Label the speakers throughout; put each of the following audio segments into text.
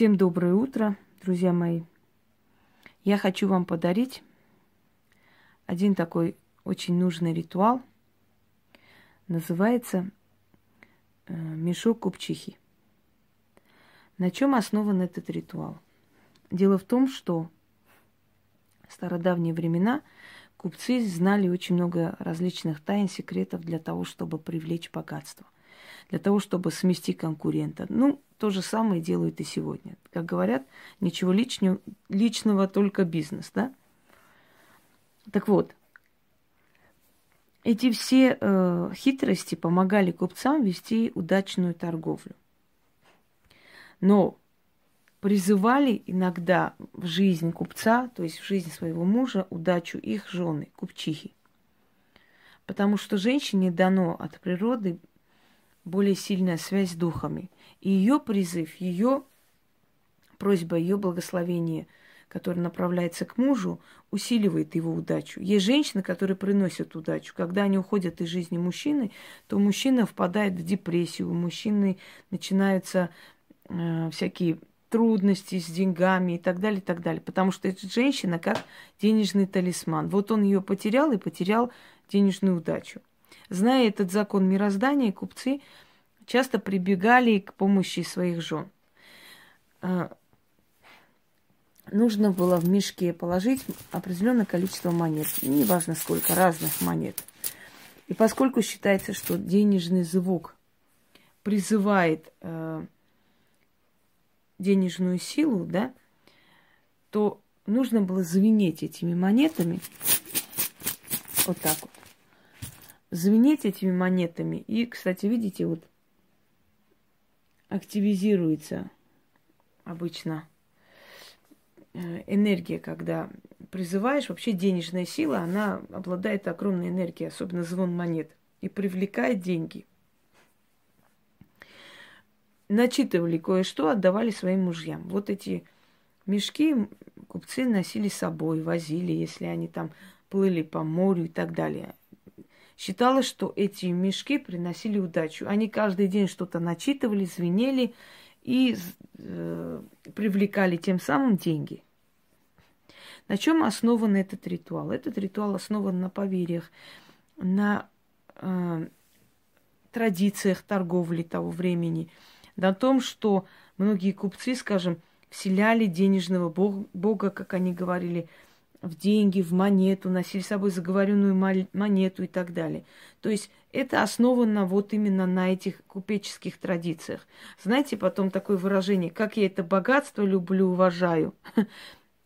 Speaker 1: Всем доброе утро, друзья мои. Я хочу вам подарить один такой очень нужный ритуал. Называется э, мешок купчихи. На чем основан этот ритуал? Дело в том, что в стародавние времена купцы знали очень много различных тайн, секретов для того, чтобы привлечь богатство, для того, чтобы смести конкурента. Ну, то же самое делают и сегодня. Как говорят, ничего личного, личного только бизнес, да? Так вот, эти все э, хитрости помогали купцам вести удачную торговлю. Но призывали иногда в жизнь купца, то есть в жизнь своего мужа, удачу их жены, купчихи. Потому что женщине дано от природы более сильная связь с духами. И ее призыв, ее просьба, ее благословение, которое направляется к мужу, усиливает его удачу. Есть женщины, которые приносят удачу. Когда они уходят из жизни мужчины, то мужчина впадает в депрессию, у мужчины начинаются э, всякие трудности с деньгами и так далее, и так далее. Потому что эта женщина как денежный талисман. Вот он ее потерял и потерял денежную удачу. Зная этот закон мироздания, купцы часто прибегали к помощи своих жен. А, нужно было в мешке положить определенное количество монет, неважно сколько, разных монет. И поскольку считается, что денежный звук призывает э, денежную силу, да, то нужно было звенеть этими монетами. Вот так вот. Звенеть этими монетами. И, кстати, видите, вот активизируется обычно э, энергия, когда призываешь, вообще денежная сила, она обладает огромной энергией, особенно звон монет, и привлекает деньги начитывали кое-что, отдавали своим мужьям. Вот эти мешки купцы носили с собой, возили, если они там плыли по морю и так далее. Считалось, что эти мешки приносили удачу. Они каждый день что-то начитывали, звенели и э, привлекали тем самым деньги. На чем основан этот ритуал? Этот ритуал основан на поверьях, на э, традициях торговли того времени – на том, что многие купцы, скажем, вселяли денежного бога, как они говорили, в деньги, в монету, носили с собой заговоренную монету и так далее. То есть это основано вот именно на этих купеческих традициях. Знаете, потом такое выражение, как я это богатство люблю, уважаю.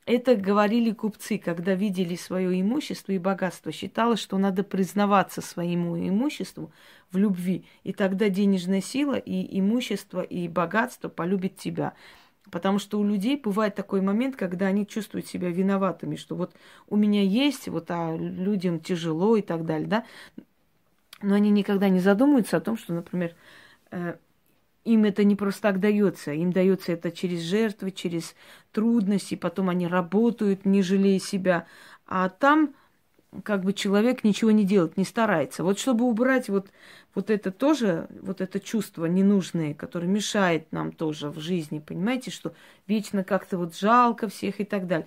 Speaker 1: Это говорили купцы, когда видели свое имущество и богатство. Считалось, что надо признаваться своему имуществу в любви. И тогда денежная сила и имущество и богатство полюбит тебя. Потому что у людей бывает такой момент, когда они чувствуют себя виноватыми, что вот у меня есть, вот а людям тяжело и так далее, да. Но они никогда не задумываются о том, что, например, э, им это не просто так дается, им дается это через жертвы, через трудности, потом они работают, не жалея себя. А там как бы человек ничего не делает, не старается. Вот чтобы убрать вот, вот это тоже, вот это чувство ненужное, которое мешает нам тоже в жизни, понимаете, что вечно как-то вот жалко всех и так далее.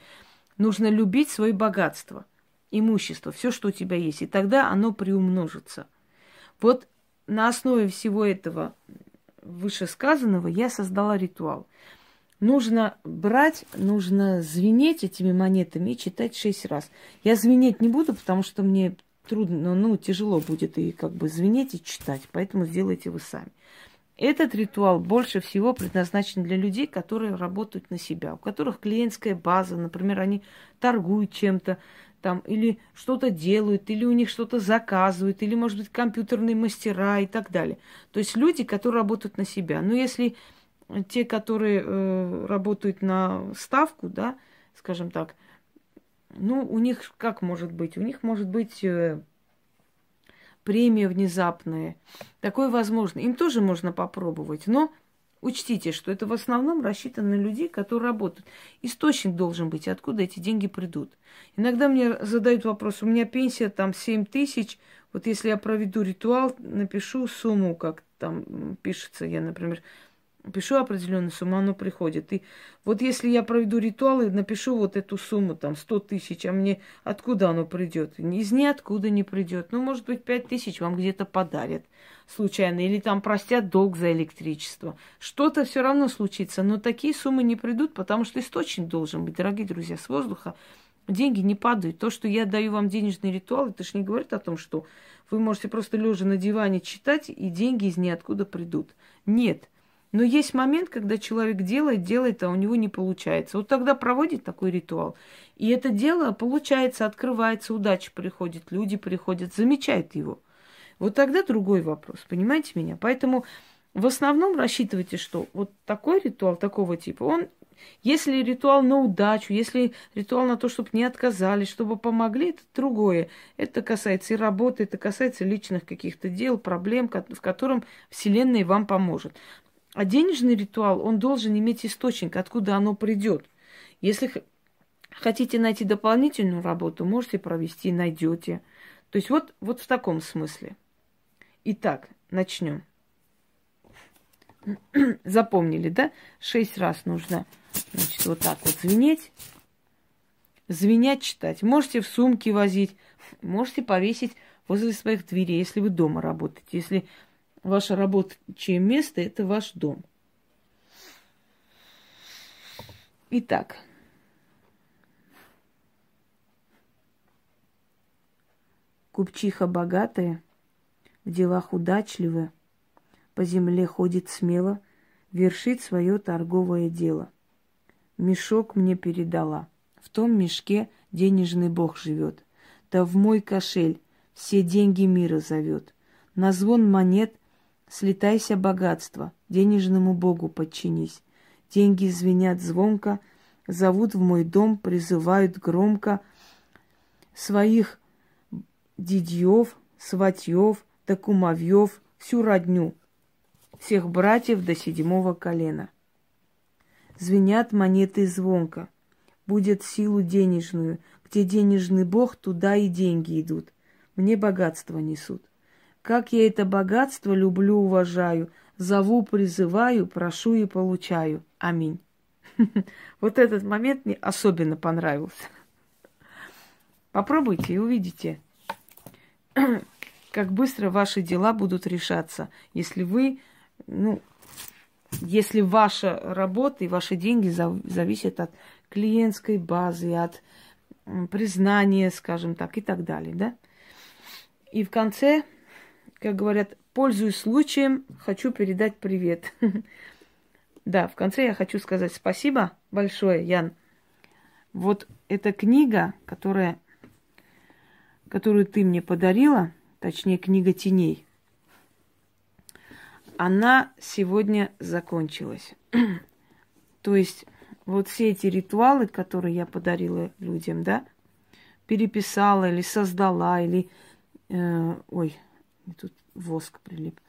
Speaker 1: Нужно любить свое богатство, имущество, все, что у тебя есть, и тогда оно приумножится. Вот на основе всего этого вышесказанного я создала ритуал. Нужно брать, нужно звенеть этими монетами и читать шесть раз. Я звенеть не буду, потому что мне трудно, ну, тяжело будет и как бы звенеть и читать, поэтому сделайте вы сами. Этот ритуал больше всего предназначен для людей, которые работают на себя, у которых клиентская база, например, они торгуют чем-то, там, или что-то делают, или у них что-то заказывают, или, может быть, компьютерные мастера и так далее. То есть люди, которые работают на себя. Но если те, которые э, работают на ставку, да, скажем так, ну, у них как может быть? У них может быть э, премия внезапная. Такое возможно. Им тоже можно попробовать, но Учтите, что это в основном рассчитано на людей, которые работают. Источник должен быть, откуда эти деньги придут. Иногда мне задают вопрос, у меня пенсия там 7 тысяч, вот если я проведу ритуал, напишу сумму, как там пишется, я, например, пишу определенную сумму, оно приходит. И вот если я проведу ритуал и напишу вот эту сумму, там, 100 тысяч, а мне откуда оно придет? Из ниоткуда не придет. Ну, может быть, 5 тысяч вам где-то подарят случайно, или там простят долг за электричество. Что-то все равно случится, но такие суммы не придут, потому что источник должен быть, дорогие друзья, с воздуха деньги не падают. То, что я даю вам денежный ритуал, это же не говорит о том, что вы можете просто лежа на диване читать, и деньги из ниоткуда придут. Нет. Но есть момент, когда человек делает, делает, а у него не получается. Вот тогда проводит такой ритуал. И это дело получается, открывается, удача приходит, люди приходят, замечают его. Вот тогда другой вопрос, понимаете меня? Поэтому в основном рассчитывайте, что вот такой ритуал такого типа, он, если ритуал на удачу, если ритуал на то, чтобы не отказались, чтобы помогли, это другое. Это касается и работы, это касается личных каких-то дел, проблем, в котором Вселенная вам поможет. А денежный ритуал, он должен иметь источник, откуда оно придет. Если хотите найти дополнительную работу, можете провести, найдете. То есть вот, вот в таком смысле. Итак, начнем. Запомнили, да? Шесть раз нужно, значит, вот так вот звенеть. Звенять читать. Можете в сумке возить, можете повесить возле своих дверей, если вы дома работаете. Если ваше рабочее место – это ваш дом. Итак, купчиха богатая – в делах удачливы, по земле ходит смело, вершит свое торговое дело. Мешок мне передала. В том мешке денежный бог живет. Да в мой кошель все деньги мира зовет. На звон монет слетайся богатство, денежному богу подчинись. Деньги звенят звонко, зовут в мой дом, призывают громко своих дидьев, сватьев, до кумовьев, всю родню, всех братьев до седьмого колена. Звенят монеты звонко, будет силу денежную, где денежный бог, туда и деньги идут. Мне богатство несут. Как я это богатство люблю, уважаю, зову, призываю, прошу и получаю. Аминь. Вот этот момент мне особенно понравился. Попробуйте и увидите как быстро ваши дела будут решаться, если вы, ну, если ваша работа и ваши деньги зависят от клиентской базы, от признания, скажем так, и так далее, да? И в конце, как говорят, пользуясь случаем, хочу передать привет. Да, в конце я хочу сказать спасибо большое, Ян. Вот эта книга, которая, которую ты мне подарила, точнее книга теней, она сегодня закончилась. То есть вот все эти ритуалы, которые я подарила людям, да, переписала или создала, или... Э, ой, тут воск прилип.